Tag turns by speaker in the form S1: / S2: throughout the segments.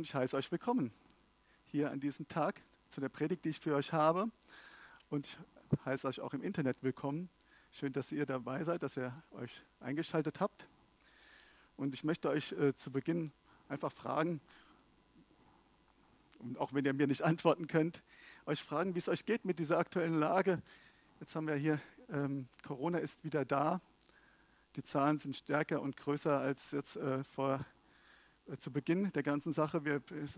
S1: und ich heiße euch willkommen hier an diesem Tag zu der Predigt, die ich für euch habe. Und ich heiße euch auch im Internet willkommen. Schön, dass ihr dabei seid, dass ihr euch eingeschaltet habt. Und ich möchte euch äh, zu Beginn einfach fragen, und auch wenn ihr mir nicht antworten könnt, euch fragen, wie es euch geht mit dieser aktuellen Lage. Jetzt haben wir hier, ähm, Corona ist wieder da. Die Zahlen sind stärker und größer als jetzt äh, vor zu Beginn der ganzen Sache. Wir, es,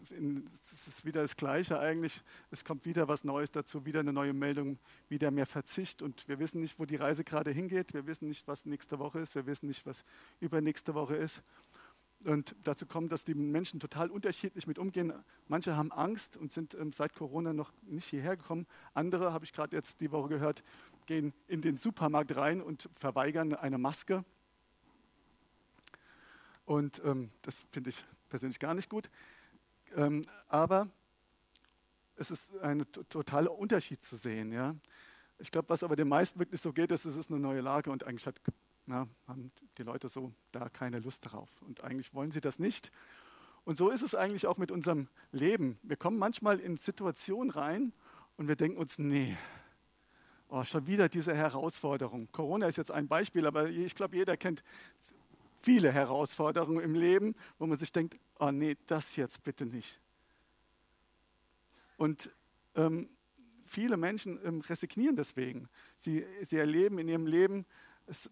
S1: ist wieder das Gleiche eigentlich. Es kommt wieder was Neues dazu, wieder eine neue Meldung, wieder mehr Verzicht. Und wir wissen nicht, wo die Reise gerade hingeht. Wir wissen nicht, was nächste Woche ist. Wir wissen nicht, was übernächste Woche ist. Und dazu kommt, dass die Menschen total unterschiedlich mit umgehen. Manche haben Angst und sind ähm, seit Corona noch nicht hierher gekommen. Andere, habe ich gerade jetzt die Woche gehört, gehen in den Supermarkt rein und verweigern eine Maske. Und ähm, das finde ich persönlich gar nicht gut. Ähm, aber es ist ein totaler Unterschied zu sehen. Ja? Ich glaube, was aber den meisten wirklich so geht, ist, es ist eine neue Lage und eigentlich hat, na, haben die Leute so da keine Lust darauf. Und eigentlich wollen sie das nicht. Und so ist es eigentlich auch mit unserem Leben. Wir kommen manchmal in Situationen rein und wir denken uns, nee, oh, schon wieder diese Herausforderung. Corona ist jetzt ein Beispiel, aber ich glaube, jeder kennt viele Herausforderungen im Leben, wo man sich denkt, oh nee, das jetzt bitte nicht. Und ähm, viele Menschen ähm, resignieren deswegen. Sie, sie erleben in ihrem Leben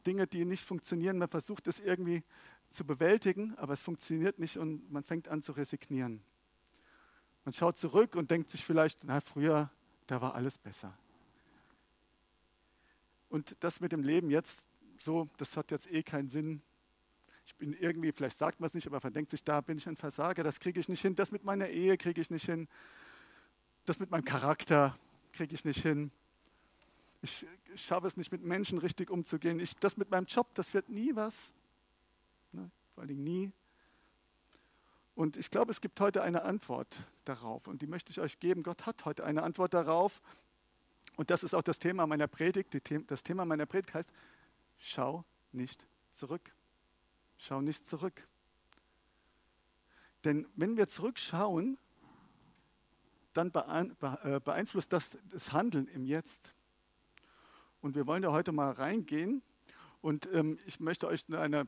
S1: Dinge, die nicht funktionieren. Man versucht es irgendwie zu bewältigen, aber es funktioniert nicht und man fängt an zu resignieren. Man schaut zurück und denkt sich vielleicht, na früher, da war alles besser. Und das mit dem Leben jetzt, so, das hat jetzt eh keinen Sinn ich bin irgendwie, vielleicht sagt man es nicht, aber man denkt sich, da bin ich ein Versager, das kriege ich nicht hin, das mit meiner Ehe kriege ich nicht hin, das mit meinem Charakter kriege ich nicht hin. Ich, ich schaffe es nicht, mit Menschen richtig umzugehen. Ich, das mit meinem Job, das wird nie was. Ne? Vor allen Dingen nie. Und ich glaube, es gibt heute eine Antwort darauf. Und die möchte ich euch geben. Gott hat heute eine Antwort darauf. Und das ist auch das Thema meiner Predigt. Das Thema meiner Predigt heißt, schau nicht zurück. Schau nicht zurück. Denn wenn wir zurückschauen, dann äh, beeinflusst das das Handeln im Jetzt. Und wir wollen ja heute mal reingehen. Und ähm, ich möchte euch eine,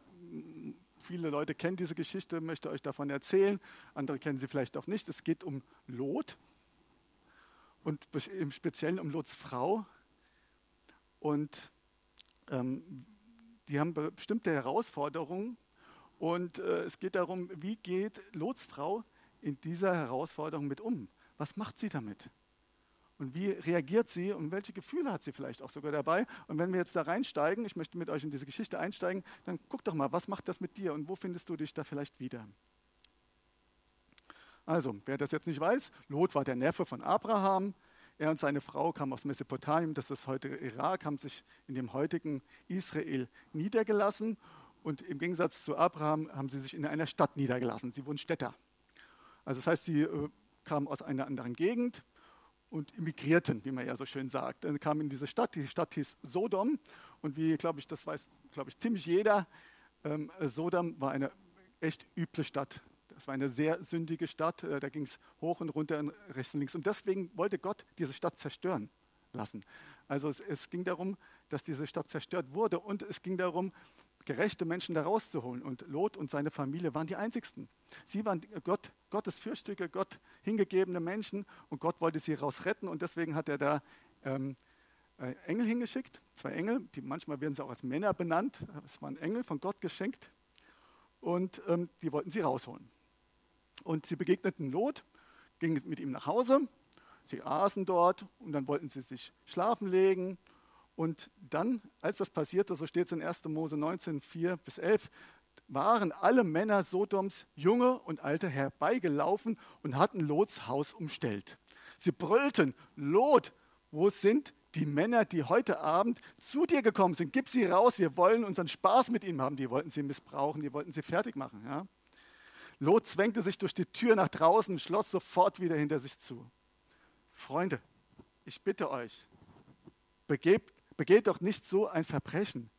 S1: viele Leute kennen diese Geschichte, möchte euch davon erzählen. Andere kennen sie vielleicht auch nicht. Es geht um Lot und im Speziellen um Lots Frau. Und ähm, die haben bestimmte Herausforderungen und äh, es geht darum, wie geht Lots Frau in dieser Herausforderung mit um? Was macht sie damit? Und wie reagiert sie und welche Gefühle hat sie vielleicht auch sogar dabei? Und wenn wir jetzt da reinsteigen, ich möchte mit euch in diese Geschichte einsteigen, dann guck doch mal, was macht das mit dir und wo findest du dich da vielleicht wieder? Also, wer das jetzt nicht weiß, Lot war der Neffe von Abraham. Er und seine Frau kamen aus Mesopotamien, das ist heute Irak, haben sich in dem heutigen Israel niedergelassen und im Gegensatz zu Abraham haben sie sich in einer Stadt niedergelassen. Sie wurden Städter. Also das heißt, sie äh, kamen aus einer anderen Gegend und immigrierten, wie man ja so schön sagt. Dann kamen in diese Stadt, die Stadt hieß Sodom. Und wie, glaube ich, das weiß, glaube ich, ziemlich jeder, ähm, Sodom war eine echt üble Stadt. Das war eine sehr sündige Stadt. Äh, da ging es hoch und runter und rechts und links. Und deswegen wollte Gott diese Stadt zerstören lassen. Also es, es ging darum, dass diese Stadt zerstört wurde. Und es ging darum, gerechte Menschen da rauszuholen. Und Lot und seine Familie waren die einzigsten. Sie waren Gott, Gottes Fürstücke, Gott hingegebene Menschen und Gott wollte sie rausretten und deswegen hat er da ähm, äh, Engel hingeschickt, zwei Engel, die manchmal werden sie auch als Männer benannt. Es waren Engel von Gott geschenkt und ähm, die wollten sie rausholen. Und sie begegneten Lot, gingen mit ihm nach Hause, sie aßen dort und dann wollten sie sich schlafen legen und dann, als das passierte, so steht es in 1. Mose 19, 4 bis 11, waren alle Männer Sodoms, junge und alte, herbeigelaufen und hatten Lots Haus umstellt. Sie brüllten, Lot, wo sind die Männer, die heute Abend zu dir gekommen sind? Gib sie raus, wir wollen unseren Spaß mit ihnen haben. Die wollten sie missbrauchen, die wollten sie fertig machen. Ja? Lot zwängte sich durch die Tür nach draußen, schloss sofort wieder hinter sich zu. Freunde, ich bitte euch, begebt Begeht doch nicht so ein Verbrechen,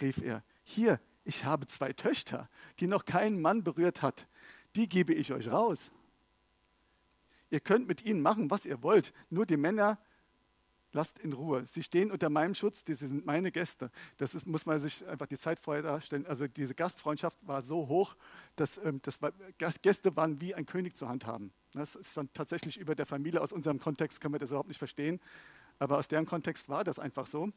S1: rief er. Hier, ich habe zwei Töchter, die noch keinen Mann berührt hat. Die gebe ich euch raus. ihr könnt mit ihnen machen, was ihr wollt, nur die Männer lasst in Ruhe. Sie stehen unter meinem Schutz, diese sind meine Gäste. Das ist, muss man sich einfach die Zeit vorher darstellen. Also diese Gastfreundschaft war so hoch, dass ähm, das war, Gäste waren wie ein König zu handhaben. Das ist dann tatsächlich über der Familie. Aus unserem Kontext können wir das überhaupt nicht verstehen. Aber aus deren Kontext war das einfach so.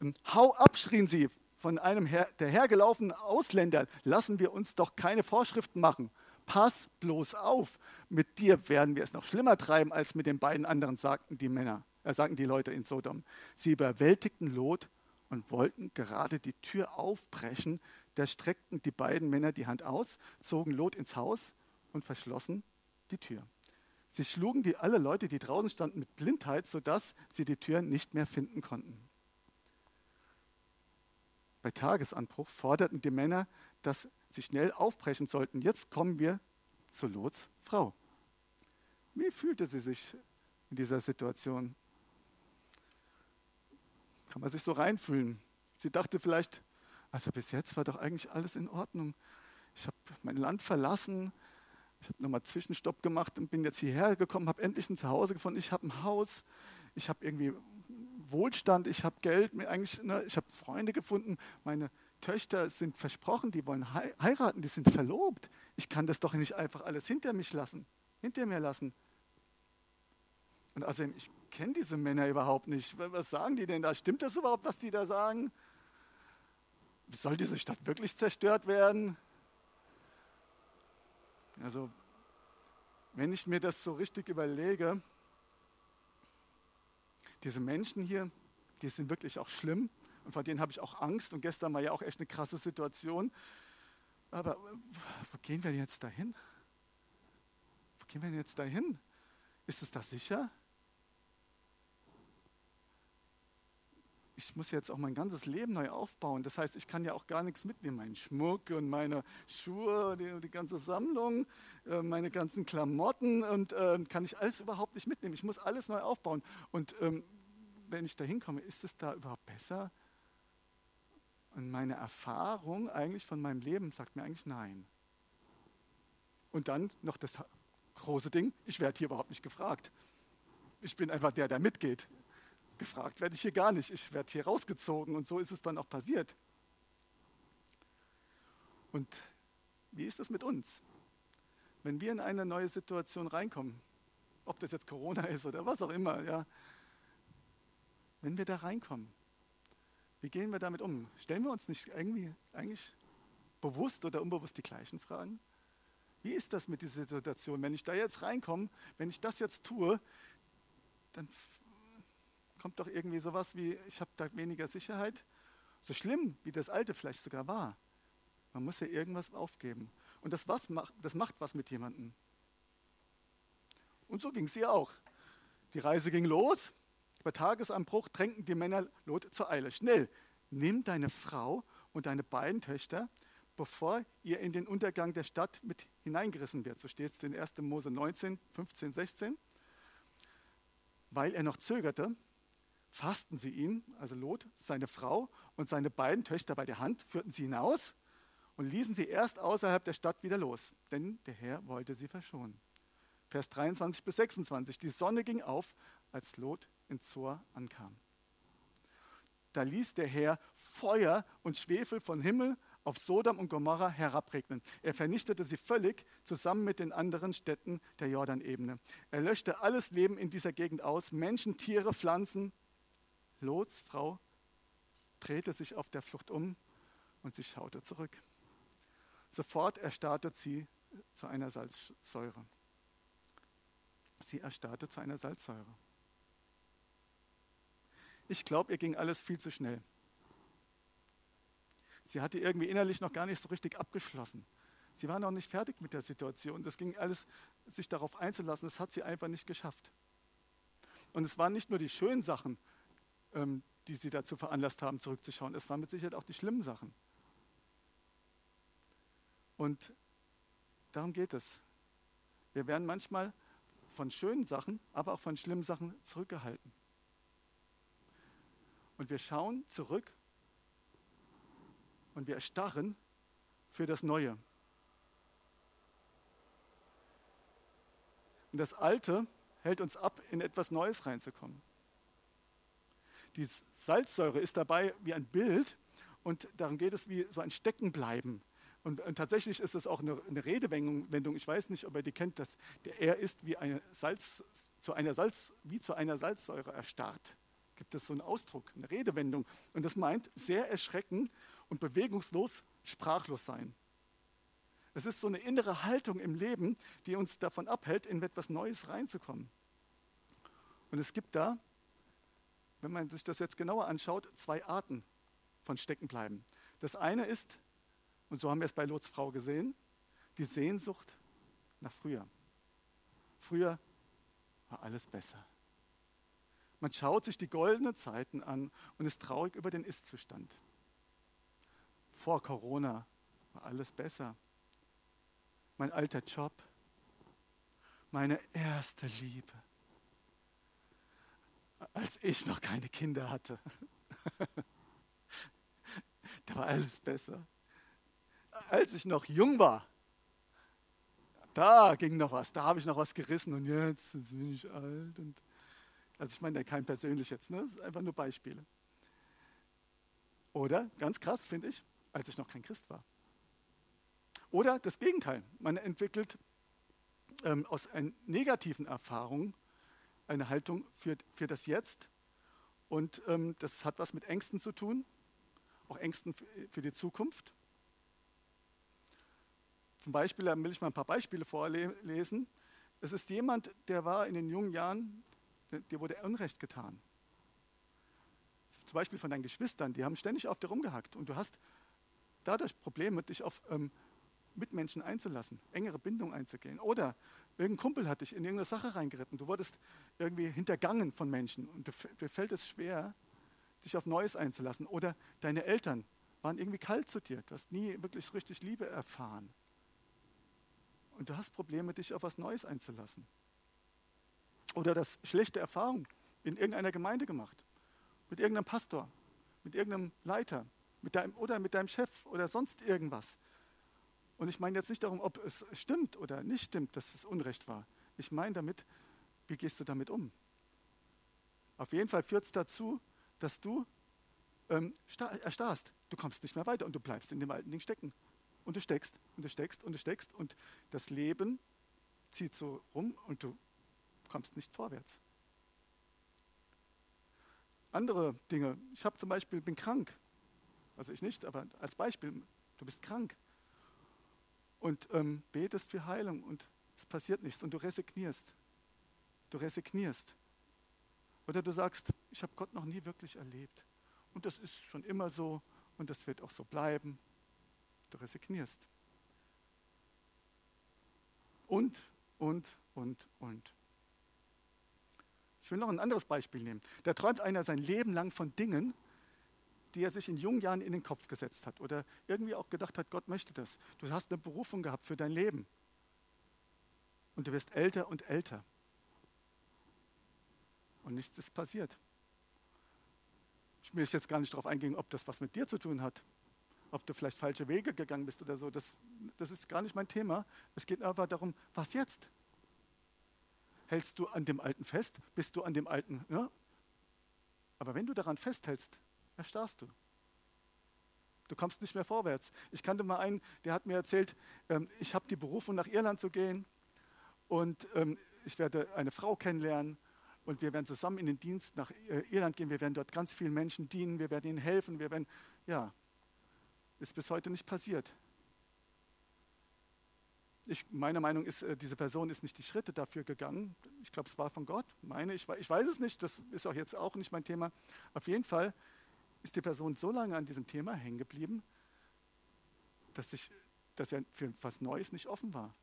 S1: Ähm, hau ab, schrien sie von einem her, der hergelaufenen Ausländer. Lassen wir uns doch keine Vorschriften machen. Pass bloß auf, mit dir werden wir es noch schlimmer treiben als mit den beiden anderen, sagten die Männer, äh, sagten die Leute in Sodom. Sie überwältigten Lot und wollten gerade die Tür aufbrechen. Da streckten die beiden Männer die Hand aus, zogen Lot ins Haus und verschlossen die Tür. Sie schlugen die, alle Leute, die draußen standen, mit Blindheit, sodass sie die Tür nicht mehr finden konnten. Bei Tagesanbruch forderten die Männer, dass sie schnell aufbrechen sollten. Jetzt kommen wir zu Lots Frau. Wie fühlte sie sich in dieser Situation? Kann man sich so reinfühlen? Sie dachte vielleicht, also bis jetzt war doch eigentlich alles in Ordnung. Ich habe mein Land verlassen, ich habe nochmal Zwischenstopp gemacht und bin jetzt hierher gekommen, habe endlich ein Zuhause gefunden. Ich habe ein Haus, ich habe irgendwie Wohlstand, ich habe Geld, eigentlich, ne, ich habe Freunde gefunden. Meine Töchter sind versprochen, die wollen heiraten, die sind verlobt. Ich kann das doch nicht einfach alles hinter mich lassen, hinter mir lassen. Und außerdem, ich kenne diese Männer überhaupt nicht. Was sagen die denn da? Stimmt das überhaupt, was die da sagen? Soll diese Stadt wirklich zerstört werden? Also, wenn ich mir das so richtig überlege, diese Menschen hier, die sind wirklich auch schlimm und vor denen habe ich auch Angst und gestern war ja auch echt eine krasse Situation. Aber wo gehen wir jetzt dahin? Wo gehen wir jetzt dahin? Ist es da sicher? Ich muss jetzt auch mein ganzes Leben neu aufbauen. Das heißt, ich kann ja auch gar nichts mitnehmen. Meinen Schmuck und meine Schuhe, die, die ganze Sammlung, äh, meine ganzen Klamotten und äh, kann ich alles überhaupt nicht mitnehmen. Ich muss alles neu aufbauen. Und ähm, wenn ich da hinkomme, ist es da überhaupt besser? Und meine Erfahrung eigentlich von meinem Leben sagt mir eigentlich nein. Und dann noch das große Ding, ich werde hier überhaupt nicht gefragt. Ich bin einfach der, der mitgeht. Gefragt werde ich hier gar nicht. Ich werde hier rausgezogen und so ist es dann auch passiert. Und wie ist es mit uns? Wenn wir in eine neue Situation reinkommen, ob das jetzt Corona ist oder was auch immer, ja, wenn wir da reinkommen, wie gehen wir damit um? Stellen wir uns nicht irgendwie eigentlich bewusst oder unbewusst die gleichen Fragen? Wie ist das mit dieser Situation? Wenn ich da jetzt reinkomme, wenn ich das jetzt tue, dann kommt doch irgendwie sowas wie, ich habe da weniger Sicherheit. So schlimm, wie das alte vielleicht sogar war. Man muss ja irgendwas aufgeben. Und das, was macht, das macht was mit jemandem. Und so ging es ihr auch. Die Reise ging los. Bei Tagesanbruch drängten die Männer Lot zur Eile. Schnell, nimm deine Frau und deine beiden Töchter, bevor ihr in den Untergang der Stadt mit hineingerissen wird. So steht es in 1. Mose 19, 15, 16. Weil er noch zögerte, fassten sie ihn, also Lot, seine Frau und seine beiden Töchter bei der Hand, führten sie hinaus und ließen sie erst außerhalb der Stadt wieder los, denn der Herr wollte sie verschonen. Vers 23 bis 26. Die Sonne ging auf, als Lot in Zor ankam. Da ließ der Herr Feuer und Schwefel von Himmel auf Sodom und Gomorra herabregnen. Er vernichtete sie völlig zusammen mit den anderen Städten der Jordanebene. Er löschte alles Leben in dieser Gegend aus, Menschen, Tiere, Pflanzen, Lots Frau drehte sich auf der Flucht um und sie schaute zurück. Sofort erstarrte sie zu einer Salzsäure. Sie erstarrte zu einer Salzsäure. Ich glaube, ihr ging alles viel zu schnell. Sie hatte irgendwie innerlich noch gar nicht so richtig abgeschlossen. Sie war noch nicht fertig mit der Situation. Das ging alles, sich darauf einzulassen, das hat sie einfach nicht geschafft. Und es waren nicht nur die schönen Sachen, ähm, die sie dazu veranlasst haben, zurückzuschauen. Es waren mit Sicherheit auch die schlimmen Sachen. Und darum geht es. Wir werden manchmal von schönen Sachen, aber auch von schlimmen Sachen zurückgehalten. Und wir schauen zurück und wir erstarren für das Neue. Und das Alte hält uns ab, in etwas Neues reinzukommen. Die Salzsäure ist dabei wie ein Bild und darum geht es wie so ein Steckenbleiben. Und, und tatsächlich ist es auch eine, eine, Redewendung. Ich weiß nicht, ob ihr die kennt, dass der er ist wie eine Salz, zu einer Salz, wie zu einer Salzsäure erstarrt. Gibt es so einen Ausdruck, eine Redewendung. Und das meint sehr erschrecken und bewegungslos, sprachlos sein. Es ist so eine innere Haltung im Leben, die uns davon abhält, in etwas Neues reinzukommen. Und es gibt da, wenn man sich das jetzt genauer anschaut, zwei Arten von Steckenbleiben. Das eine ist, und so haben wir es bei Lots Frau gesehen, die Sehnsucht nach früher. Früher war alles besser. Man schaut sich die goldenen Zeiten an und ist traurig über den Ist-Zustand. Vor Corona war alles besser mein alter Job, meine erste Liebe, als ich noch keine Kinder hatte. da war alles besser. Als ich noch jung war, da ging noch was, da habe ich noch was gerissen und jetzt bin ich alt. Und also ich meine kein persönlich jetzt, ne? das sind einfach nur Beispiele. Oder, ganz krass finde ich, als ich noch kein Christ war. Oder das Gegenteil, man entwickelt ähm, aus negativen Erfahrungen eine Haltung für, für das Jetzt. Und ähm, das hat was mit Ängsten zu tun, auch Ängsten für, die Zukunft. Zum Beispiel, da will ich mal ein paar Beispiele vorlesen. Es ist jemand, der war in den jungen Jahren, dir wurde Unrecht getan. Zum Beispiel von deinen Geschwistern, die haben ständig auf dir rumgehackt und du hast dadurch Probleme, dich auf ähm, Mitmenschen einzulassen, engere Bindung einzugehen. Oder irgendein Kumpel hat dich in irgendeine Sache reingeritten. Du wurdest irgendwie hintergangen von Menschen und dir fällt es schwer, dich auf Neues einzulassen. Oder deine Eltern waren irgendwie kalt zu dir. Du hast nie wirklich richtig Liebe erfahren. Und du hast Probleme, dich auf was Neues einzulassen. Oder das schlechte Erfahrungen in irgendeiner Gemeinde gemacht. Mit irgendeinem Pastor, mit irgendeinem Leiter mit deinem, oder mit deinem Chef oder sonst irgendwas. Und ich meine jetzt nicht darum, ob es stimmt oder nicht stimmt, dass es Unrecht war. Ich meine damit, wie gehst du damit um? Auf jeden Fall führt es dazu, dass du ähm, erstarrst. Du kommst nicht mehr weiter und du bleibst in dem alten Ding stecken. Und du steckst und du steckst und du steckst und das Leben zieht so rum und du kommst nicht vorwärts. Andere Dinge. Ich habe zum Beispiel, bin krank. Also ich nicht, aber als Beispiel, du bist krank und ähm, betest für Heilung und es passiert nichts und du resignierst. Du resignierst. Oder du sagst, ich habe Gott noch nie wirklich erlebt. Und das ist schon immer so und das wird auch so bleiben. Du resignierst. Und, und, und, und. Ich will noch ein anderes Beispiel nehmen. Da träumt einer sein Leben lang von Dingen, die er sich in jungen Jahren in den Kopf gesetzt hat oder irgendwie auch gedacht hat, Gott möchte das. Du hast eine Berufung gehabt für dein Leben. Und du wirst älter und älter. Und nichts ist passiert. Ich will jetzt gar nicht darauf eingehen, ob das was mit dir zu tun hat, ob du vielleicht falsche Wege gegangen bist oder so. Das, das ist gar nicht mein Thema. Es geht aber darum, was jetzt? Hältst du an dem Alten fest? Bist du an dem Alten? Ja? Aber wenn du daran festhältst, erstarrst du. Du kommst nicht mehr vorwärts. Ich kannte mal einen, der hat mir erzählt, ähm, ich habe die Berufung, nach Irland zu gehen und ähm, ich werde eine Frau kennenlernen und wir werden zusammen in den Dienst nach äh, Irland gehen. Wir werden dort ganz vielen Menschen dienen, wir werden ihnen helfen. Wir werden, ja, ist bis heute nicht passiert. Ich, meine Meinung ist, äh, diese Person ist nicht die Schritte dafür gegangen. Ich glaube, es war von Gott. Meine, ich, ich weiß es nicht, das ist auch jetzt auch nicht mein Thema. Auf jeden Fall ist die Person so lange an diesem Thema hängen geblieben, dass, ich, dass er für was Neues nicht offen war.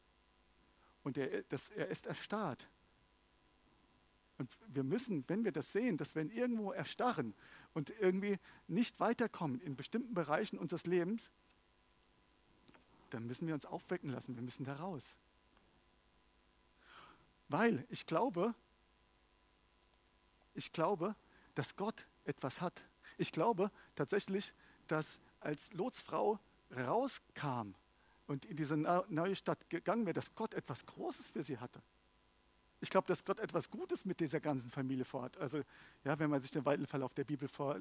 S1: Und er, das, er ist erstarrt. Und wir müssen, wenn wir das sehen, dass wir irgendwo erstarren und irgendwie nicht weiterkommen in bestimmten Bereichen unseres Lebens, dann müssen wir uns aufwecken lassen. Wir müssen da raus. Weil ich glaube, ich glaube, dass Gott etwas hat, ich glaube tatsächlich, dass als Lots Frau rauskam und in diese neue Stadt gegangen wäre, dass Gott etwas Großes für sie hatte. Ich glaube, dass Gott etwas Gutes mit dieser ganzen Familie vorhat. Also, ja, wenn man sich den weiteren Verlauf der Bibel vor,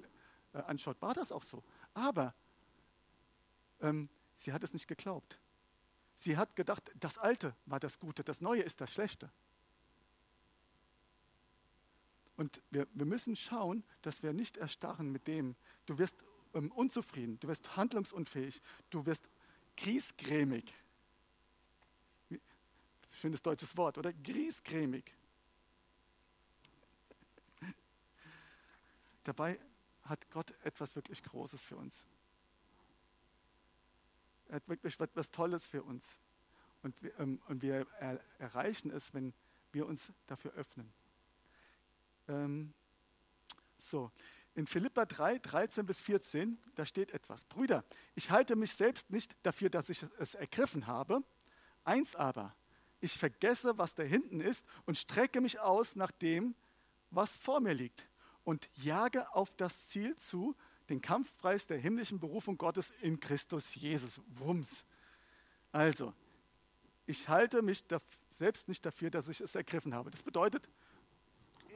S1: äh, anschaut, war das auch so. Aber ähm, sie hat es nicht geglaubt. Sie hat gedacht, das Alte war das Gute, das Neue ist das Schlechte. Und wir, wir müssen schauen, dass wir nicht erstarren mit dem, du wirst ähm, unzufrieden, du wirst handlungsunfähig, du wirst griesgrämig. Schönes deutsches Wort, oder? Griesgrämig. Dabei hat Gott etwas wirklich Großes für uns. Er hat wirklich etwas Tolles für uns. Und wir, ähm, und wir er, erreichen es, wenn wir uns dafür öffnen. Ähm, so, in Philippa 3, 13 bis 14, da steht etwas. Brüder, ich halte mich selbst nicht dafür, dass ich es ergriffen habe. Eins aber, ich vergesse, was da hinten ist und strecke mich aus nach dem, was vor mir liegt und jage auf das Ziel zu, den Kampfpreis der himmlischen Berufung Gottes in Christus Jesus. Wumms. Also, ich halte mich selbst nicht dafür, dass ich es ergriffen habe. Das bedeutet,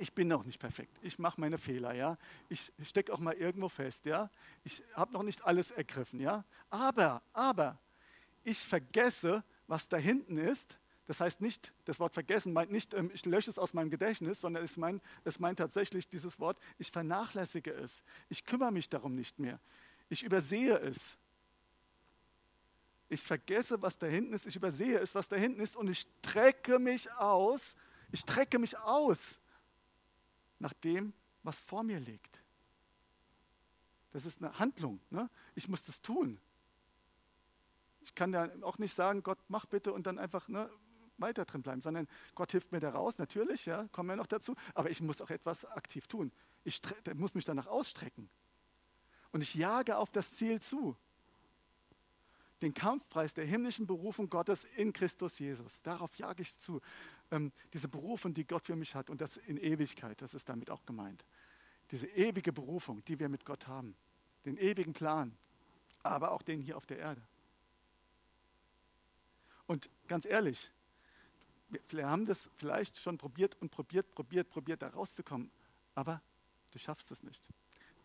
S1: ich bin noch nicht perfekt. Ich mache meine Fehler, ja. Ich stecke auch mal irgendwo fest, ja. Ich habe noch nicht alles ergriffen, ja. Aber, aber, ich vergesse, was da hinten ist. Das heißt nicht, das Wort vergessen meint nicht, ähm, ich lösche es aus meinem Gedächtnis, sondern es meint, es meint tatsächlich dieses Wort, ich vernachlässige es. Ich kümmere mich darum nicht mehr. Ich übersehe es. Ich vergesse, was da hinten ist. Ich übersehe es, was da hinten ist. Und ich strecke mich aus. Ich strecke mich aus nach dem, was vor mir liegt. Das ist eine Handlung. Ne? Ich muss das tun. Ich kann ja auch nicht sagen, Gott, mach bitte und dann einfach ne, weiter drin bleiben, sondern Gott hilft mir da raus, natürlich, ja, kommen wir noch dazu, aber ich muss auch etwas aktiv tun. Ich muss mich danach ausstrecken. Und ich jage auf das Ziel zu. Den Kampfpreis der himmlischen Berufung Gottes in Christus Jesus. Darauf jage ich zu ähm, diese Berufung, die Gott für mich hat und das in Ewigkeit, das ist damit auch gemeint. Diese ewige Berufung, die wir mit Gott haben, den ewigen Plan, aber auch den hier auf der Erde. Und ganz ehrlich, wir haben das vielleicht schon probiert und probiert, probiert, probiert, da rauszukommen, aber du schaffst es nicht.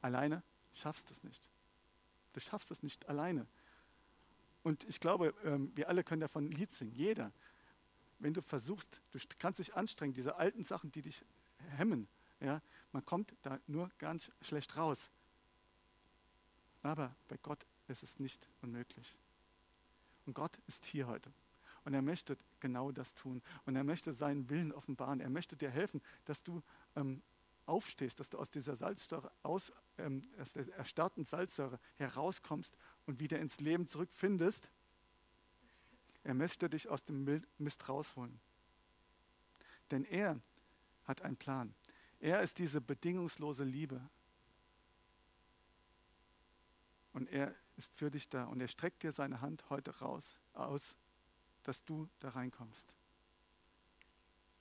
S1: Alleine schaffst es nicht. Du schaffst es nicht alleine. Und ich glaube, ähm, wir alle können davon ein Lied singen, jeder wenn du versuchst, du kannst dich anstrengen, diese alten Sachen, die dich hemmen, ja, man kommt da nur ganz schlecht raus. Aber bei Gott ist es nicht unmöglich. Und Gott ist hier heute. Und er möchte genau das tun. Und er möchte seinen Willen offenbaren. Er möchte dir helfen, dass du ähm, aufstehst, dass du aus dieser Salzsäure, aus, ähm, aus der erstarrten Salzsäure herauskommst und wieder ins Leben zurückfindest er möchte dich aus dem Mist rausholen. Denn er hat einen Plan. Er ist diese bedingungslose Liebe. Und er ist für dich da. Und er streckt dir seine Hand heute raus, aus, dass du da reinkommst.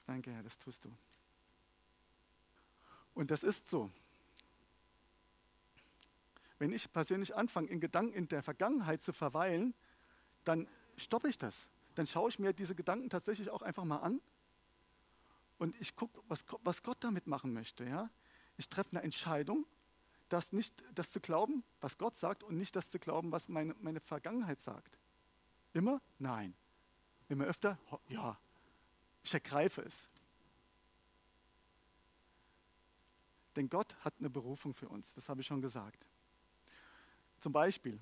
S1: Danke, Herr, das tust du. Und das ist so. Wenn ich persönlich anfange, in Gedanken in der Vergangenheit zu verweilen, dann stoppe ich das. Dann schaue ich mir diese Gedanken tatsächlich auch einfach mal an und ich gucke, was, was Gott damit machen möchte. Ja? Ich treffe eine Entscheidung, das, nicht, das zu glauben, was Gott sagt und nicht das zu glauben, was meine, meine Vergangenheit sagt. Immer? Nein. Immer öfter? Ja. Ich ergreife es. Denn Gott hat eine Berufung für uns, das habe ich schon gesagt. Zum Beispiel,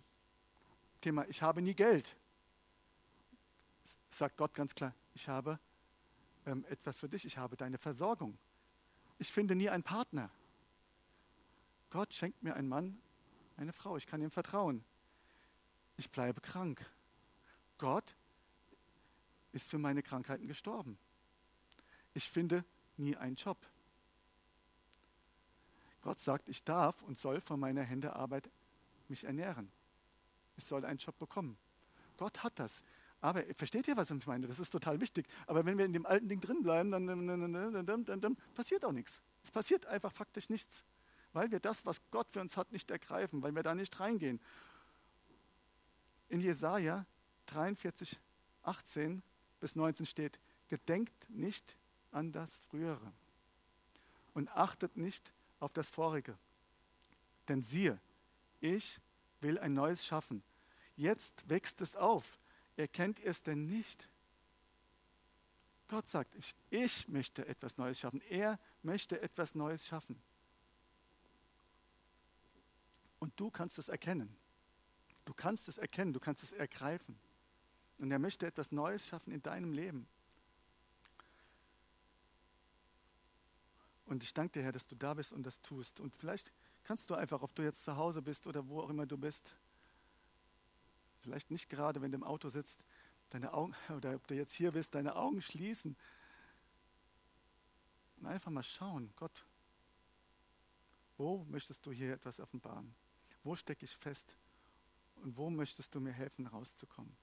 S1: Thema, ich habe nie Geld sagt Gott ganz klar, ich habe ähm, etwas für dich, ich habe deine Versorgung. Ich finde nie einen Partner. Gott schenkt mir einen Mann, eine Frau, ich kann ihm vertrauen. Ich bleibe krank. Gott ist für meine Krankheiten gestorben. Ich finde nie einen Job. Gott sagt, ich darf und soll von meiner Hände Arbeit mich ernähren. Ich soll einen Job bekommen. Gott hat das. Aber versteht ihr, was ich meine? Das ist total wichtig. Aber wenn wir in dem alten Ding drin bleiben, dann, dann, dann, dann, passiert auch nichts. Es passiert einfach faktisch nichts. Weil wir das, was Gott für uns hat, nicht ergreifen, weil wir da nicht reingehen. In Jesaja 43, 18 bis 19 steht: Gedenkt nicht an das Frühere und achtet nicht auf das Vorige. Denn siehe, ich will ein neues schaffen. Jetzt wächst es auf. Erkennt ihr es denn nicht? Gott sagt, ich, ich möchte etwas Neues schaffen. Er möchte etwas Neues schaffen. Und du kannst es erkennen. Du kannst es erkennen, du kannst es ergreifen. Und er möchte etwas Neues schaffen in deinem Leben. Und ich danke dir, Herr, dass du da bist und das tust. Und vielleicht kannst du einfach, ob du jetzt zu Hause bist oder wo auch immer du bist, vielleicht nicht gerade, wenn du im Auto sitzt, deine Augen, oder ob du jetzt hier bist, deine Augen schließen und einfach mal schauen, Gott, wo möchtest du hier etwas offenbaren? Wo stecke ich fest? Und wo möchtest du mir helfen, rauszukommen?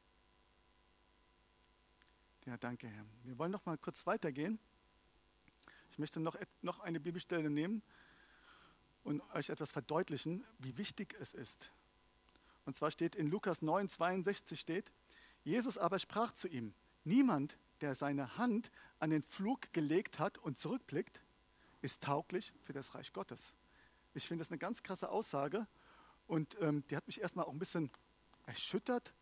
S1: Ja, danke, Herr. Wir wollen noch mal kurz weitergehen. Ich möchte noch, noch eine Bibelstelle nehmen und euch etwas verdeutlichen, wie wichtig es ist. Und zwar steht in Lukas 9, 62 steht, Jesus aber sprach zu ihm, niemand, der seine Hand an den Flug gelegt hat und zurückblickt, ist tauglich für das Reich Gottes. Ich finde das eine ganz krasse Aussage und ähm, die hat mich erstmal auch ein bisschen erschüttert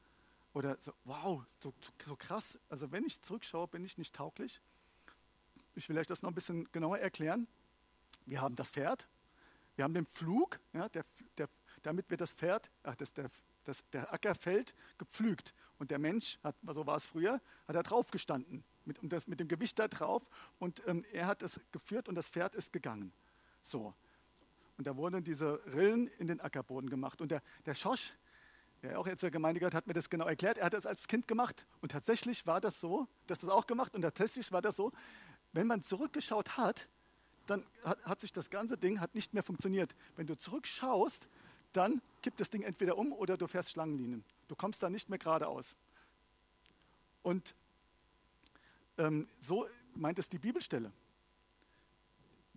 S1: oder so, wow, so, so krass. Also wenn ich zurückschaue, bin ich nicht tauglich. Ich will euch das noch ein bisschen genauer erklären. Wir haben das Pferd, wir haben den Flug, ja, der, der, damit wird das Pferd, ach, das, der, das, der Ackerfeld gepflügt. Und der Mensch, hat, so war es früher, hat da drauf gestanden, mit, das, mit dem Gewicht da drauf. Und ähm, er hat es geführt und das Pferd ist gegangen. So. Und da wurden diese Rillen in den Ackerboden gemacht. Und der, der Schosch, der auch jetzt zur Gemeinde gehört, hat mir das genau erklärt. Er hat das als Kind gemacht. Und tatsächlich war das so, dass das auch gemacht. Und tatsächlich war das so, wenn man zurückgeschaut hat, dann hat, hat sich das ganze Ding hat nicht mehr funktioniert. Wenn du zurückschaust, dann kippt das Ding entweder um oder du fährst Schlangenlinien. Du kommst da nicht mehr geradeaus. Und ähm, so meint es die Bibelstelle.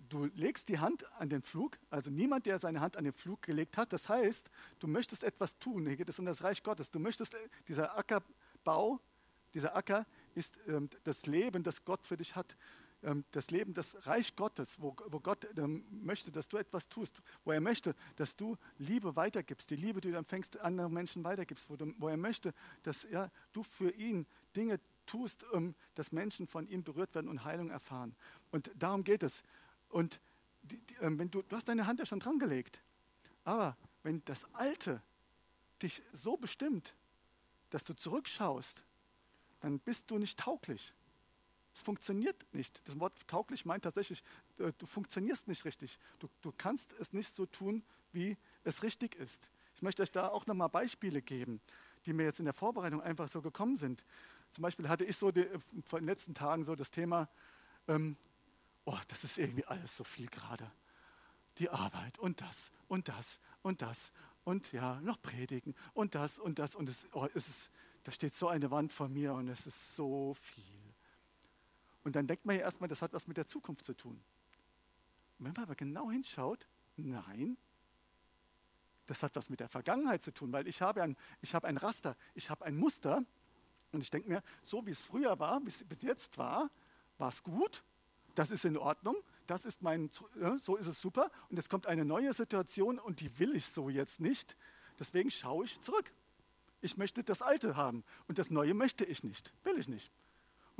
S1: Du legst die Hand an den Flug, also niemand, der seine Hand an den Flug gelegt hat. Das heißt, du möchtest etwas tun. Hier geht es um das Reich Gottes. Du möchtest, äh, dieser Ackerbau, dieser Acker ist ähm, das Leben, das Gott für dich hat. Ähm, das Leben, das Reich Gottes, wo, wo Gott ähm, möchte, dass du etwas tust, wo er möchte, dass du Liebe weitergibst, die Liebe, die du empfängst, anderen Menschen weitergibst, wo, du, wo er möchte, dass ja, du für ihn Dinge tust, um, dass Menschen von ihm berührt werden und Heilung erfahren. Und darum geht es. Und die, die, ähm, wenn du, du hast deine Hand ja schon dran gelegt, aber wenn das Alte dich so bestimmt, dass du zurückschaust, dann bist du nicht tauglich. Es funktioniert nicht. Das Wort tauglich meint tatsächlich, äh, du funktionierst nicht richtig. Du, du kannst es nicht so tun, wie es richtig ist. Ich möchte euch da auch nochmal Beispiele geben, die mir jetzt in der Vorbereitung einfach so gekommen sind. Zum Beispiel hatte ich so die, äh, vor den letzten Tagen so das Thema, ähm, oh, das ist irgendwie alles so viel gerade. Die Arbeit und das und das und das und ja, noch predigen und das und das und es, oh, es ist, da steht so eine Wand vor mir und es ist so viel. Und dann denkt man ja erstmal, das hat was mit der Zukunft zu tun. Und wenn man aber genau hinschaut, nein, das hat was mit der Vergangenheit zu tun, weil ich habe ein, ich habe ein Raster, ich habe ein Muster und ich denke mir, so wie es früher war, bis, bis jetzt war, war es gut, das ist in Ordnung, das ist mein, so ist es super und jetzt kommt eine neue Situation und die will ich so jetzt nicht. Deswegen schaue ich zurück. Ich möchte das Alte haben und das Neue möchte ich nicht, will ich nicht.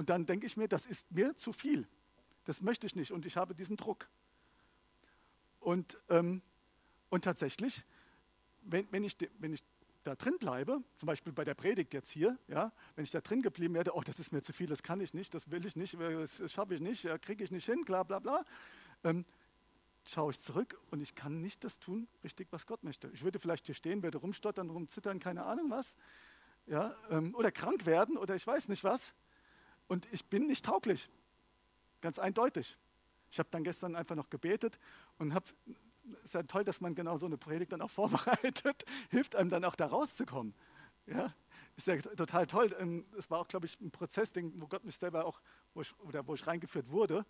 S1: Und dann denke ich mir, das ist mir zu viel. Das möchte ich nicht und ich habe diesen Druck. Und, ähm, und tatsächlich, wenn, wenn, ich, wenn ich da drin bleibe, zum Beispiel bei der Predigt jetzt hier, ja, wenn ich da drin geblieben wäre, oh, das ist mir zu viel, das kann ich nicht, das will ich nicht, das schaffe ich nicht, kriege ich nicht hin, bla bla bla, ähm, schaue ich zurück und ich kann nicht das tun, richtig, was Gott möchte. Ich würde vielleicht hier stehen, würde rumstottern, rumzittern, keine Ahnung was, ja, ähm, oder krank werden oder ich weiß nicht was. Und ich bin nicht tauglich. Ganz eindeutig. Ich habe dann gestern einfach noch gebetet und habe, es ist ja toll, dass man genau so eine Predigt dann auch vorbereitet, hilft einem dann auch da rauszukommen. Ja, ist ja total toll. Ähm, es war auch, glaube ich, ein Prozess, wo Gott mich selber auch, wo ich, oder wo ich reingeführt wurde.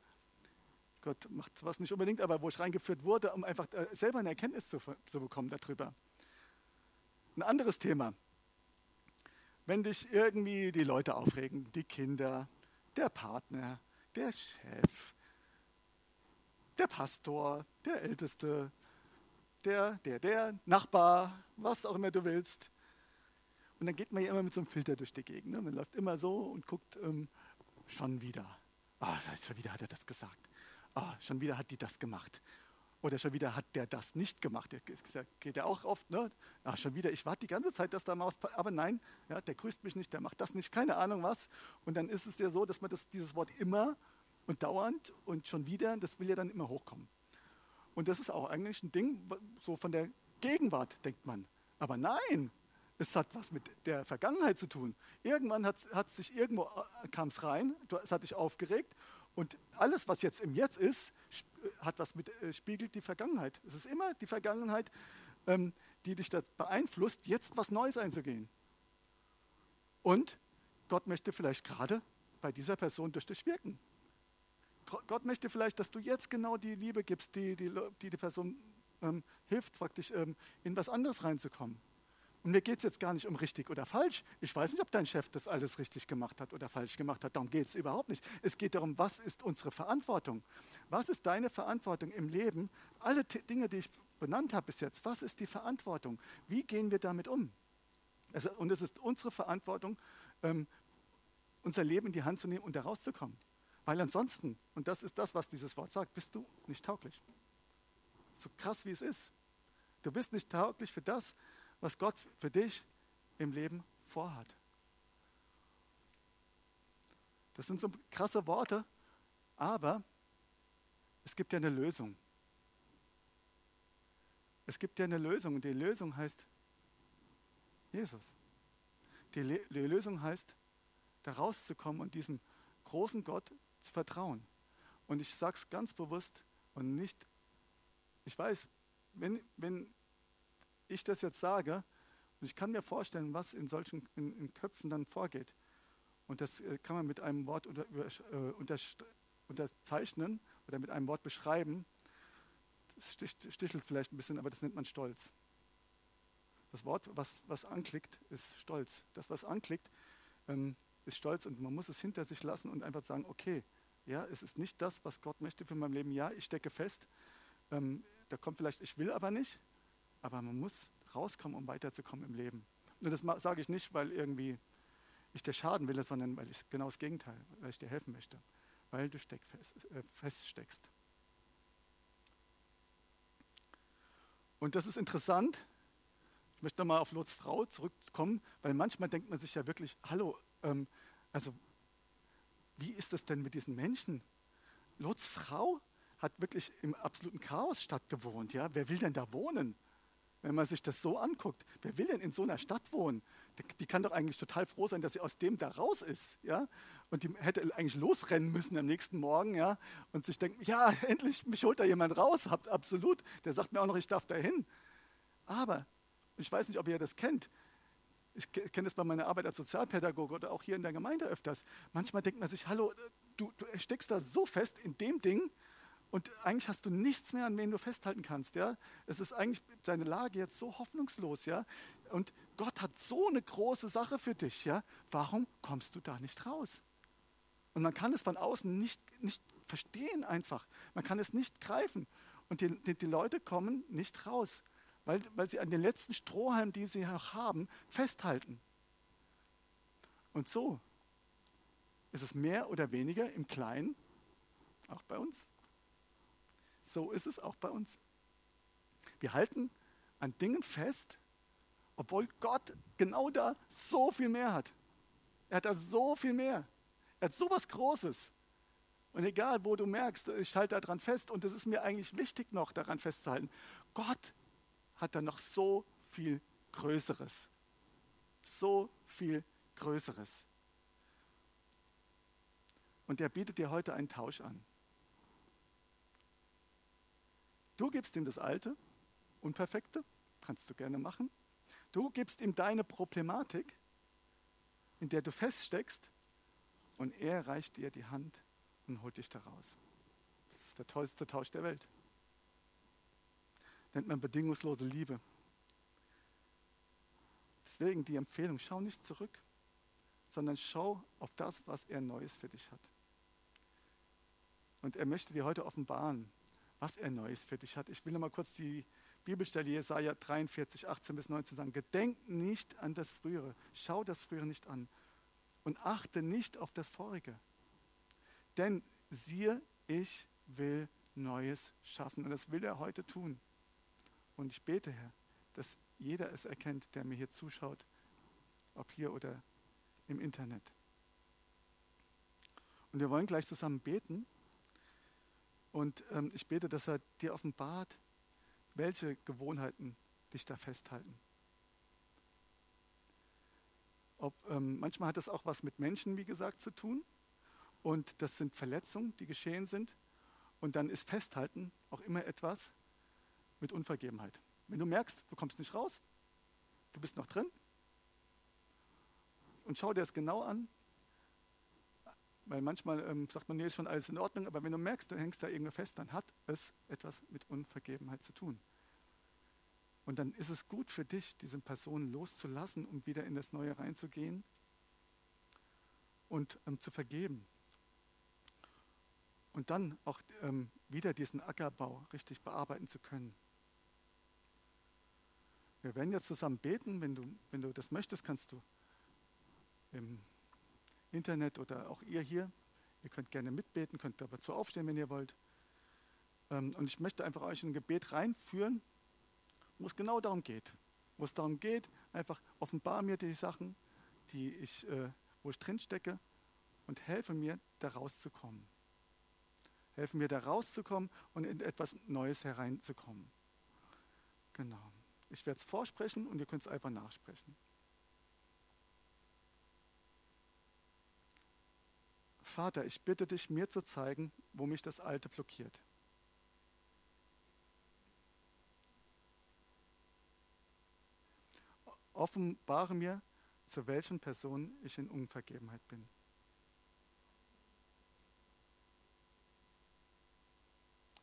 S1: Gott macht was nicht unbedingt, aber wo ich reingeführt wurde, um einfach äh, selber eine Erkenntnis zu, zu bekommen darüber. Ein anderes Thema, wenn dich irgendwie die Leute aufregen, die Kinder, der Partner, der Chef, der Pastor, der Älteste, der, der, der, Nachbar, was auch immer du willst. Und dann geht man ja immer mit so einem Filter durch die Gegend. Ne? Man läuft immer so und guckt ähm, schon wieder. Ah, schon wieder hat er das gesagt. Ah, schon wieder hat die das gemacht. Oder schon wieder hat der das nicht gemacht. Der geht ja auch oft, ne? Ach, schon wieder, ich warte die ganze Zeit, dass da mal was Aber nein, ja, der grüßt mich nicht, der macht das nicht, keine Ahnung was. Und dann ist es ja so, dass man das, dieses Wort immer und dauernd und schon wieder, das will ja dann immer hochkommen. Und das ist auch eigentlich ein Ding, so von der Gegenwart denkt man. Aber nein, es hat was mit der Vergangenheit zu tun. Irgendwann hat, hat sich irgendwo äh, kam es rein, es hat dich aufgeregt und alles, was jetzt im Jetzt ist, hat was mit, äh, spiegelt die Vergangenheit. Es ist immer die Vergangenheit, ähm, die dich das beeinflusst, jetzt was Neues einzugehen. Und Gott möchte vielleicht gerade bei dieser Person durch dich wirken. Gott möchte vielleicht, dass du jetzt genau die Liebe gibst, die die, die, die Person ähm, hilft, praktisch ähm, in was anderes reinzukommen. Und mir geht es jetzt gar nicht um richtig oder falsch. Ich weiß nicht, ob dein Chef das alles richtig gemacht hat oder falsch gemacht hat. Darum geht es überhaupt nicht. Es geht darum, was ist unsere Verantwortung? Was ist deine Verantwortung im Leben? Alle Dinge, die ich benannt habe bis jetzt, was ist die Verantwortung? Wie gehen wir damit um? Also, und es ist unsere Verantwortung, ähm, unser Leben in die Hand zu nehmen und da rauszukommen. Weil ansonsten, und das ist das, was dieses Wort sagt, bist du nicht tauglich. So krass wie es ist. Du bist nicht tauglich für das, was Gott für dich im Leben vorhat. Das sind so krasse Worte, aber es gibt ja eine Lösung. Es gibt ja eine Lösung und die Lösung heißt Jesus. Die, Le die Lösung heißt, da rauszukommen und diesem großen Gott zu vertrauen. Und ich sage es ganz bewusst und nicht, ich weiß, wenn, wenn ich das jetzt sage, und ich kann mir vorstellen, was in solchen in, in Köpfen dann vorgeht. Und das äh, kann man mit einem Wort unter, äh, unter, unterzeichnen oder mit einem Wort beschreiben. Das stichelt vielleicht ein bisschen, aber das nennt man Stolz. Das Wort, was, was anklickt, ist Stolz. Das, was anklickt, ähm, ist Stolz und man muss es hinter sich lassen und einfach sagen, okay, ja, es ist nicht das, was Gott möchte für mein Leben. Ja, ich stecke fest. Ähm, da kommt vielleicht, ich will aber nicht. Aber man muss rauskommen, um weiterzukommen im Leben. Und das sage ich nicht, weil irgendwie ich dir schaden will, sondern weil ich genau das Gegenteil, weil ich dir helfen möchte. Weil du steck äh, feststeckst. Und das ist interessant. Ich möchte nochmal auf Lots Frau zurückkommen, weil manchmal denkt man sich ja wirklich, hallo, ähm, also wie ist das denn mit diesen Menschen? Lots Frau hat wirklich im absoluten Chaos stattgewohnt. Ja? Wer will denn da wohnen? Wenn man sich das so anguckt, wer will denn in so einer Stadt wohnen? Die, kann doch eigentlich total froh sein, dass sie aus dem da raus ist. Ja? Und die hätte eigentlich losrennen müssen am nächsten Morgen ja? und sich denken, ja, endlich, mich holt da jemand raus. Absolut. Der sagt mir auch noch, ich darf da hin. Aber, ich weiß nicht, ob ihr das kennt, ich kenne das bei meiner Arbeit als Sozialpädagoge oder auch hier in der Gemeinde öfters. Manchmal denkt man sich, hallo, du, du steckst da so fest in dem Ding und eigentlich hast du nichts mehr, an wen du festhalten kannst. Ja? Es ist eigentlich seine Lage jetzt so hoffnungslos. Ja? Und Gott hat so eine große Sache für dich. Ja? Warum kommst du da nicht raus? Und man kann es von außen nicht, nicht verstehen einfach. Man kann es nicht greifen. Und die, die, die Leute kommen nicht raus weil, weil sie an den letzten Strohhalm, die sie noch haben, festhalten. Und so ist es mehr oder weniger im Kleinen auch bei uns. So ist es auch bei uns. Wir halten an Dingen fest, obwohl Gott genau da so viel mehr hat. Er hat da so viel mehr. Er hat so was Großes. Und egal, wo du merkst, ich halte daran fest und es ist mir eigentlich wichtig noch daran festzuhalten. Gott hat er noch so viel Größeres. So viel Größeres. Und er bietet dir heute einen Tausch an. Du gibst ihm das Alte, Unperfekte, kannst du gerne machen. Du gibst ihm deine Problematik, in der du feststeckst, und er reicht dir die Hand und holt dich daraus. Das ist der tollste Tausch der Welt nennt man bedingungslose Liebe. Deswegen die Empfehlung, schau nicht zurück, sondern schau auf das, was er Neues für dich hat. Und er möchte dir heute offenbaren, was er Neues für dich hat. Ich will noch mal kurz die Bibelstelle Jesaja 43, 18 bis 19 sagen. Gedenk nicht an das Frühere. Schau das Frühere nicht an. Und achte nicht auf das Vorige. Denn siehe, ich will Neues schaffen. Und das will er heute tun. Und ich bete, Herr, dass jeder es erkennt, der mir hier zuschaut, ob hier oder im Internet. Und wir wollen gleich zusammen beten. Und ähm, ich bete, dass er dir offenbart, welche Gewohnheiten dich da festhalten. Ob, ähm, manchmal hat das auch was mit Menschen, wie gesagt, zu tun. Und das sind Verletzungen, die geschehen sind. Und dann ist Festhalten auch immer etwas mit Unvergebenheit. Wenn du merkst, du kommst nicht raus, du bist noch drin, und schau dir das genau an, weil manchmal ähm, sagt man, nee, ist schon alles in Ordnung, aber wenn du merkst, du hängst da irgendwo fest, dann hat es etwas mit Unvergebenheit zu tun. Und dann ist es gut für dich, diese Person loszulassen, um wieder in das Neue reinzugehen und ähm, zu vergeben. Und dann auch ähm, wieder diesen Ackerbau richtig bearbeiten zu können. Wir werden jetzt zusammen beten. Wenn du, wenn du das möchtest, kannst du im Internet oder auch ihr hier. Ihr könnt gerne mitbeten, könnt dazu aufstehen, wenn ihr wollt. Ähm, und ich möchte einfach euch in ein Gebet reinführen, wo es genau darum geht. Wo es darum geht, einfach offenbar mir die Sachen, die ich, äh, wo ich drinstecke und helfe mir, da rauszukommen. Helfen mir, da rauszukommen und in etwas Neues hereinzukommen. Genau. Ich werde es vorsprechen und ihr könnt es einfach nachsprechen. Vater, ich bitte dich, mir zu zeigen, wo mich das Alte blockiert. Offenbare mir, zu welchen Personen ich in Unvergebenheit bin.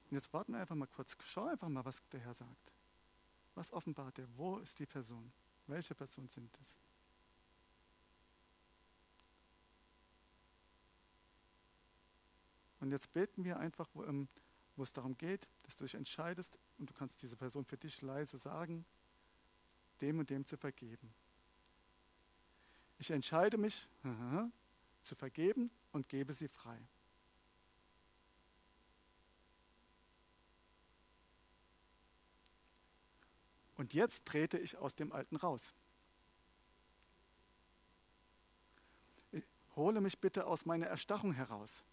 S1: Und jetzt warten wir einfach mal kurz. Schau einfach mal, was der Herr sagt. Was offenbart er? Wo ist die Person? Welche Person sind es? Und jetzt beten wir einfach, wo, ähm, wo es darum geht, dass du dich entscheidest und du kannst diese Person für dich leise sagen, dem und dem zu vergeben. Ich entscheide mich zu vergeben und gebe sie frei. Und jetzt trete ich aus dem Alten raus. Ich hole mich bitte aus meiner Erstarrung heraus.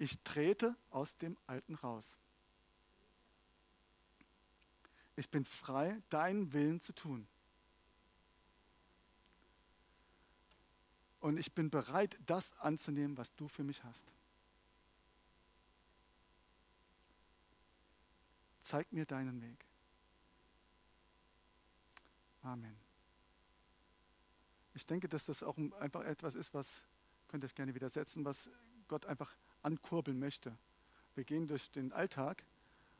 S1: Ich trete aus dem Alten raus. Ich bin frei, deinen Willen zu tun. Und ich bin bereit, das anzunehmen, was du für mich hast. Zeig mir deinen Weg. Amen. Ich denke, dass das auch einfach etwas ist, was, könnt ihr euch gerne widersetzen, was Gott einfach ankurbeln möchte. Wir gehen durch den Alltag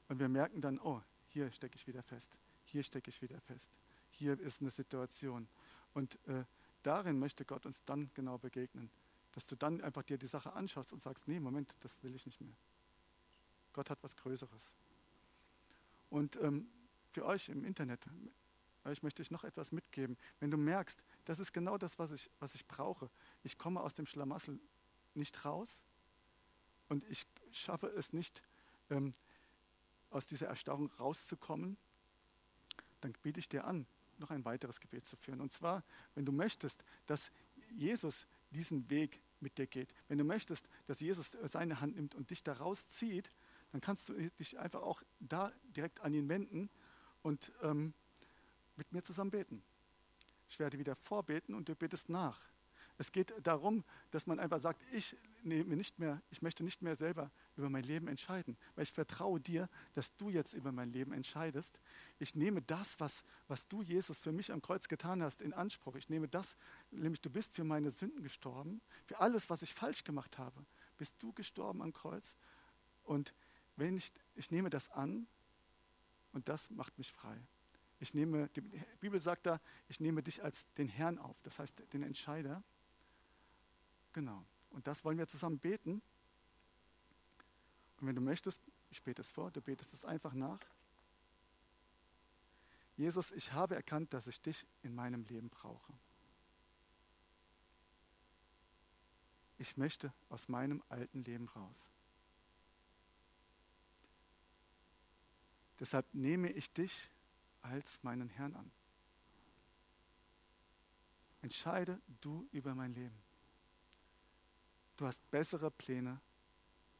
S1: und wir merken dann, oh, hier stecke ich wieder fest, hier stecke ich wieder fest, hier ist eine Situation. Und äh, darin möchte Gott uns dann genau begegnen, dass du dann einfach dir die Sache anschaust und sagst, nee, Moment, das will ich nicht mehr. Gott hat was Größeres. Und ähm, für euch im Internet, euch möchte ich noch etwas mitgeben. Wenn du merkst, das ist genau das, was ich, was ich brauche. Ich komme aus dem Schlamassel nicht raus, und ich schaffe es nicht, ähm, aus dieser Erstarrung rauszukommen, dann biete ich dir an, noch ein weiteres Gebet zu führen. Und zwar, wenn du möchtest, dass Jesus diesen Weg mit dir geht, wenn du möchtest, dass Jesus seine Hand nimmt und dich da rauszieht, dann kannst du dich einfach auch da direkt an ihn wenden und ähm, mit mir zusammen beten. Ich werde wieder vorbeten und du betest nach. Es geht darum, dass man einfach sagt, ich nehme nicht mehr, ich möchte nicht mehr selber über mein Leben entscheiden, weil ich vertraue dir, dass du jetzt über mein Leben entscheidest. Ich nehme das, was, was du, Jesus, für mich am Kreuz getan hast, in Anspruch. Ich nehme das, nämlich du bist für meine Sünden gestorben, für alles, was ich falsch gemacht habe, bist du gestorben am Kreuz. Und wenn ich, ich nehme das an und das macht mich frei. Ich nehme, die Bibel sagt da, ich nehme dich als den Herrn auf, das heißt den Entscheider. Genau. Und das wollen wir zusammen beten. Und wenn du möchtest, ich bete es vor, du betest es einfach nach. Jesus, ich habe erkannt, dass ich dich in meinem Leben brauche. Ich möchte aus meinem alten Leben raus. Deshalb nehme ich dich als meinen Herrn an. Entscheide du über mein Leben. Du hast bessere Pläne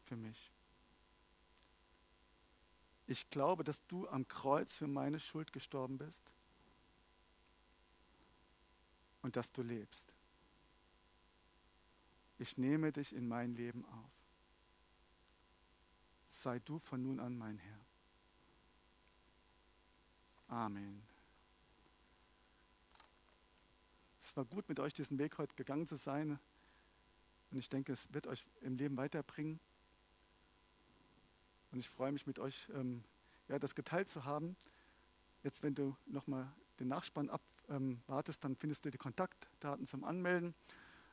S1: für mich. Ich glaube, dass du am Kreuz für meine Schuld gestorben bist und dass du lebst. Ich nehme dich in mein Leben auf. Sei du von nun an mein Herr. Amen. Es war gut, mit euch diesen Weg heute gegangen zu sein. Und ich denke, es wird euch im Leben weiterbringen. Und ich freue mich mit euch, ähm, ja, das geteilt zu haben. Jetzt, wenn du nochmal den Nachspann abwartest, ähm, dann findest du die Kontaktdaten zum Anmelden.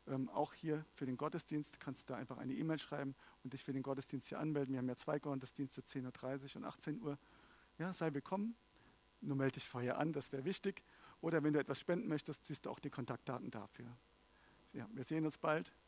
S1: Ähm, auch hier für den Gottesdienst kannst du da einfach eine E-Mail schreiben und dich für den Gottesdienst hier anmelden. Wir haben ja zwei Gottesdienste, 10.30 Uhr und 18 Uhr. Ja, sei willkommen. Nur melde dich vorher an, das wäre wichtig. Oder wenn du etwas spenden möchtest, siehst du auch die Kontaktdaten dafür. Ja, wir sehen uns bald.